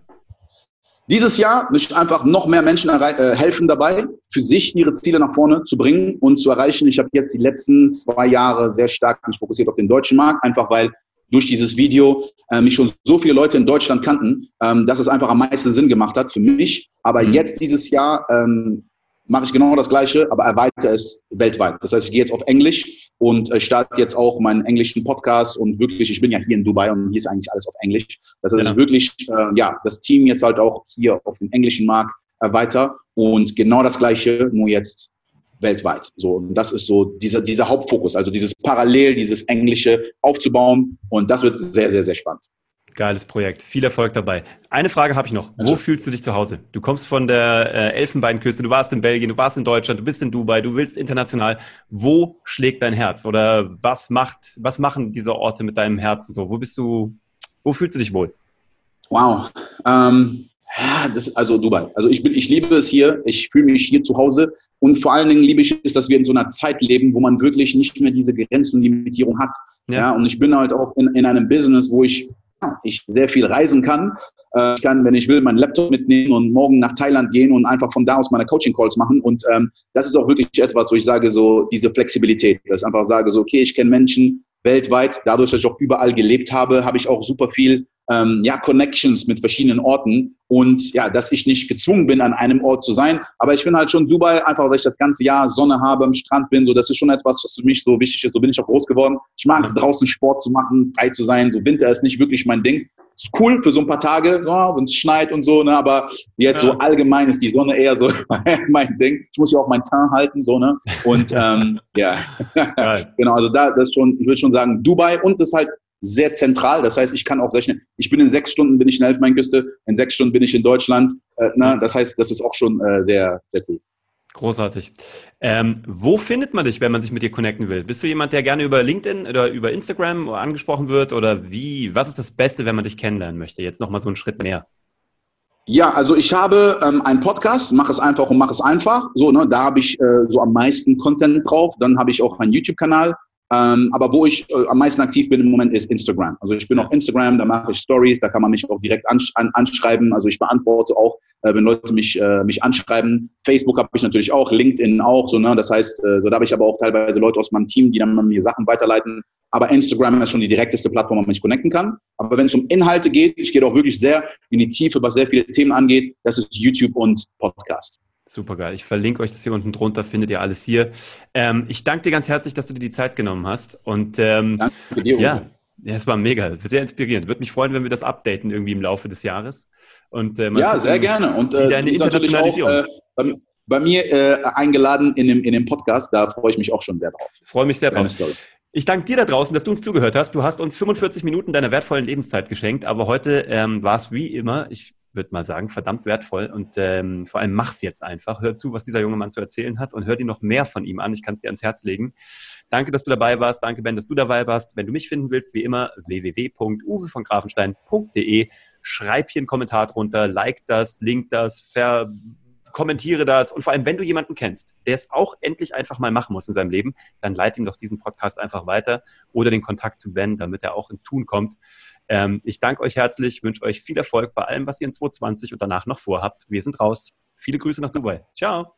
Dieses Jahr möchte ich einfach noch mehr Menschen äh, helfen dabei, für sich ihre Ziele nach vorne zu bringen und zu erreichen. Ich habe jetzt die letzten zwei Jahre sehr stark mich fokussiert auf den deutschen Markt, einfach weil durch dieses Video äh, mich schon so viele Leute in Deutschland kannten, ähm, dass es einfach am meisten Sinn gemacht hat für mich. Aber mhm. jetzt dieses Jahr ähm, mache ich genau das Gleiche, aber erweitere es weltweit. Das heißt, ich gehe jetzt auf Englisch und äh, starte jetzt auch meinen englischen Podcast und wirklich, ich bin ja hier in Dubai und hier ist eigentlich alles auf Englisch. Das heißt, genau. wirklich, äh, ja, das Team jetzt halt auch hier auf dem englischen Markt erweiter und genau das Gleiche, nur jetzt weltweit. So, und das ist so dieser, dieser Hauptfokus, also dieses Parallel, dieses Englische aufzubauen und das wird sehr, sehr, sehr spannend. Geiles Projekt. Viel Erfolg dabei. Eine Frage habe ich noch. Wo fühlst du dich zu Hause? Du kommst von der äh, Elfenbeinküste, du warst in Belgien, du warst in Deutschland, du bist in Dubai, du willst international. Wo schlägt dein Herz? Oder was macht, was machen diese Orte mit deinem Herzen so? Wo bist du, wo fühlst du dich wohl? Wow. Ähm, das, also Dubai. Also ich, bin, ich liebe es hier. Ich fühle mich hier zu Hause. Und vor allen Dingen liebe ich es, dass wir in so einer Zeit leben, wo man wirklich nicht mehr diese Grenzen und Limitierung hat. Ja. ja und ich bin halt auch in, in einem Business, wo ich ich sehr viel reisen kann. Äh, ich kann, wenn ich will, meinen Laptop mitnehmen und morgen nach Thailand gehen und einfach von da aus meine Coaching-Calls machen. Und ähm, das ist auch wirklich etwas, wo ich sage, so diese Flexibilität, dass ich einfach sage, so, okay, ich kenne Menschen weltweit, dadurch, dass ich auch überall gelebt habe, habe ich auch super viel ähm, ja, Connections mit verschiedenen Orten und ja, dass ich nicht gezwungen bin, an einem Ort zu sein. Aber ich finde halt schon Dubai, einfach weil ich das ganze Jahr Sonne habe, am Strand bin, so das ist schon etwas, was für mich so wichtig ist. So bin ich auch groß geworden. Ich mag es draußen Sport zu machen, frei zu sein. So Winter ist nicht wirklich mein Ding. Ist cool für so ein paar Tage, ja, wenn es schneit und so, ne, aber jetzt ja. so allgemein ist die Sonne eher so [laughs] mein Ding. Ich muss ja auch mein Teint halten, so, ne? Und ähm, [laughs] ja, [laughs] genau, also da das schon, ich würde schon sagen, Dubai und das halt sehr zentral. Das heißt, ich kann auch sehr schnell, ich bin in sechs Stunden bin ich in der Elfenbeinküste, in sechs Stunden bin ich in Deutschland. Äh, na, das heißt, das ist auch schon äh, sehr, sehr cool. Großartig. Ähm, wo findet man dich, wenn man sich mit dir connecten will? Bist du jemand, der gerne über LinkedIn oder über Instagram angesprochen wird? Oder wie? Was ist das Beste, wenn man dich kennenlernen möchte? Jetzt nochmal so einen Schritt mehr. Ja, also ich habe ähm, einen Podcast, mach es einfach und mach es einfach. So, ne, da habe ich äh, so am meisten Content drauf. Dann habe ich auch einen YouTube-Kanal. Ähm, aber wo ich äh, am meisten aktiv bin im Moment ist Instagram. Also ich bin auf Instagram, da mache ich Stories, da kann man mich auch direkt ansch an, anschreiben. Also ich beantworte auch, äh, wenn Leute mich, äh, mich anschreiben. Facebook habe ich natürlich auch, LinkedIn auch. So, ne? Das heißt, äh, so da habe ich aber auch teilweise Leute aus meinem Team, die dann mir Sachen weiterleiten. Aber Instagram ist schon die direkteste Plattform, wo man mich connecten kann. Aber wenn es um Inhalte geht, ich gehe auch wirklich sehr in die Tiefe, was sehr viele Themen angeht, das ist YouTube und Podcast. Super geil. Ich verlinke euch das hier unten drunter, findet ihr alles hier. Ähm, ich danke dir ganz herzlich, dass du dir die Zeit genommen hast. Und ähm, danke dir. Ja, ja, es war mega, sehr inspirierend. Würde mich freuen, wenn wir das updaten irgendwie im Laufe des Jahres. Und, äh, ja, sehr gerne. Und äh, deine Internationalisierung. Auch, äh, bei, mir äh, eingeladen in dem, in dem Podcast, da freue ich mich auch schon sehr drauf. Freue mich sehr drauf. Ich danke dir da draußen, dass du uns zugehört hast. Du hast uns 45 Minuten deiner wertvollen Lebenszeit geschenkt, aber heute ähm, war es wie immer. Ich würde mal sagen, verdammt wertvoll. Und ähm, vor allem mach's jetzt einfach. Hör zu, was dieser junge Mann zu erzählen hat und hör dir noch mehr von ihm an. Ich kann es dir ans Herz legen. Danke, dass du dabei warst. Danke, Ben, dass du dabei warst. Wenn du mich finden willst, wie immer, www.uwe von Grafenstein.de. Schreib hier einen Kommentar drunter, like das, link das, ver kommentiere das und vor allem, wenn du jemanden kennst, der es auch endlich einfach mal machen muss in seinem Leben, dann leite ihm doch diesen Podcast einfach weiter oder den Kontakt zu Ben, damit er auch ins Tun kommt. Ähm, ich danke euch herzlich, wünsche euch viel Erfolg bei allem, was ihr in 2020 und danach noch vorhabt. Wir sind raus. Viele Grüße nach Dubai. Ciao.